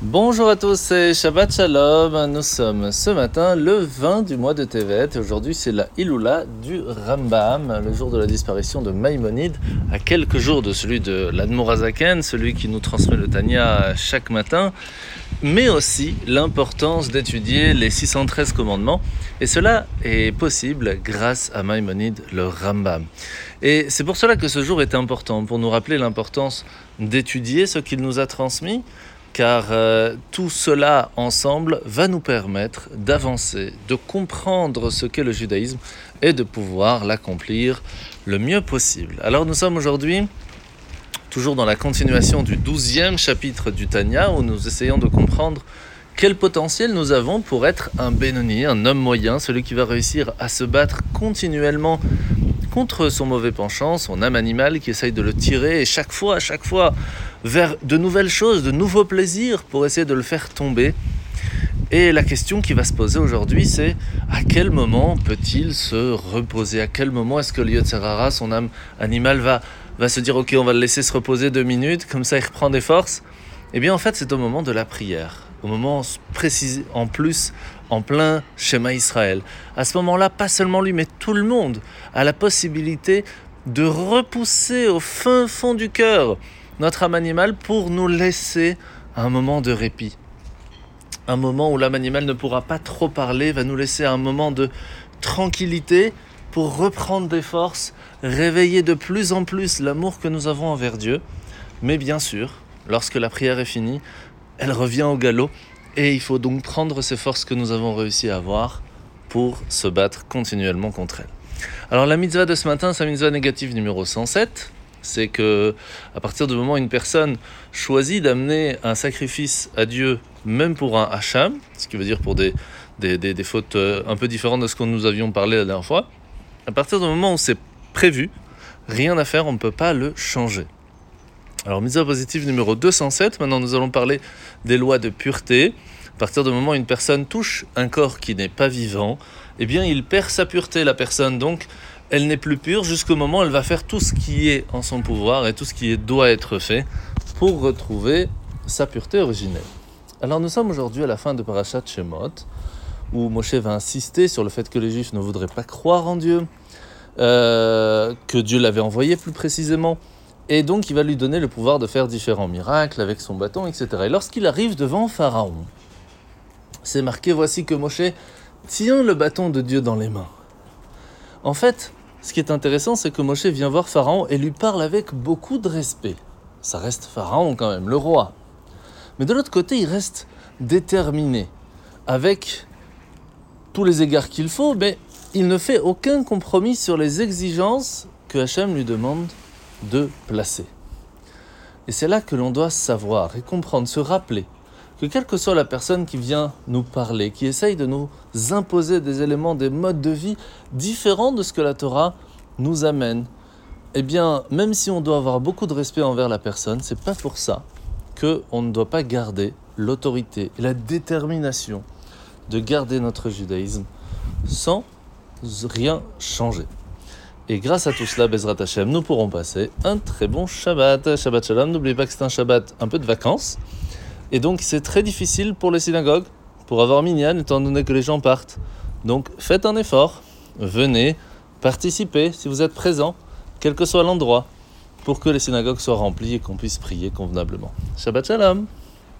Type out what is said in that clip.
Bonjour à tous et Shabbat Shalom. Nous sommes ce matin le 20 du mois de Tevet et aujourd'hui c'est la Iloula du Rambam, le jour de la disparition de Maïmonide, à quelques jours de celui de l'Admorazaken, celui qui nous transmet le Tanya chaque matin, mais aussi l'importance d'étudier les 613 commandements et cela est possible grâce à Maïmonide, le Rambam. Et c'est pour cela que ce jour est important, pour nous rappeler l'importance d'étudier ce qu'il nous a transmis car euh, tout cela ensemble va nous permettre d'avancer, de comprendre ce qu'est le judaïsme et de pouvoir l'accomplir le mieux possible. Alors nous sommes aujourd'hui toujours dans la continuation du douzième chapitre du Tanya où nous essayons de comprendre quel potentiel nous avons pour être un Benoni, un homme moyen, celui qui va réussir à se battre continuellement contre son mauvais penchant, son âme animale qui essaye de le tirer et chaque fois, à chaque fois, vers de nouvelles choses, de nouveaux plaisirs pour essayer de le faire tomber. Et la question qui va se poser aujourd'hui, c'est à quel moment peut-il se reposer? À quel moment est-ce que le Serara, son âme animale, va, va se dire Ok, on va le laisser se reposer deux minutes, comme ça il reprend des forces? Eh bien, en fait, c'est au moment de la prière au moment précis, en plus, en plein schéma Israël. À ce moment-là, pas seulement lui, mais tout le monde a la possibilité de repousser au fin fond du cœur notre âme animale pour nous laisser un moment de répit. Un moment où l'âme animale ne pourra pas trop parler, va nous laisser un moment de tranquillité pour reprendre des forces, réveiller de plus en plus l'amour que nous avons envers Dieu. Mais bien sûr, lorsque la prière est finie, elle revient au galop et il faut donc prendre ces forces que nous avons réussi à avoir pour se battre continuellement contre elle. Alors la mitzvah de ce matin, c'est la mitzvah négative numéro 107. C'est que à partir du moment où une personne choisit d'amener un sacrifice à Dieu, même pour un hacham, ce qui veut dire pour des, des, des fautes euh, un peu différentes de ce que nous avions parlé la dernière fois, à partir du moment où c'est prévu, rien à faire, on ne peut pas le changer. Alors, mise positive numéro 207, maintenant nous allons parler des lois de pureté. À partir du moment où une personne touche un corps qui n'est pas vivant, eh bien il perd sa pureté, la personne. Donc, elle n'est plus pure jusqu'au moment où elle va faire tout ce qui est en son pouvoir et tout ce qui doit être fait pour retrouver sa pureté originelle. Alors, nous sommes aujourd'hui à la fin de Parashat Shemot, où Moshe va insister sur le fait que les Juifs ne voudraient pas croire en Dieu, euh, que Dieu l'avait envoyé plus précisément et donc il va lui donner le pouvoir de faire différents miracles avec son bâton, etc. Et lorsqu'il arrive devant Pharaon, c'est marqué, voici que Moshe tient le bâton de Dieu dans les mains. En fait, ce qui est intéressant, c'est que Moshe vient voir Pharaon et lui parle avec beaucoup de respect. Ça reste Pharaon quand même, le roi. Mais de l'autre côté, il reste déterminé, avec tous les égards qu'il faut, mais il ne fait aucun compromis sur les exigences que Hachem lui demande de placer. Et c'est là que l'on doit savoir et comprendre, se rappeler que quelle que soit la personne qui vient nous parler, qui essaye de nous imposer des éléments, des modes de vie différents de ce que la Torah nous amène, eh bien, même si on doit avoir beaucoup de respect envers la personne, c'est pas pour ça que on ne doit pas garder l'autorité et la détermination de garder notre judaïsme sans rien changer. Et grâce à tout cela, Bezrat Hashem, nous pourrons passer un très bon Shabbat. Shabbat Shalom, n'oubliez pas que c'est un Shabbat un peu de vacances. Et donc c'est très difficile pour les synagogues, pour avoir minyan, étant donné que les gens partent. Donc faites un effort, venez, participez si vous êtes présent, quel que soit l'endroit, pour que les synagogues soient remplies et qu'on puisse prier convenablement. Shabbat Shalom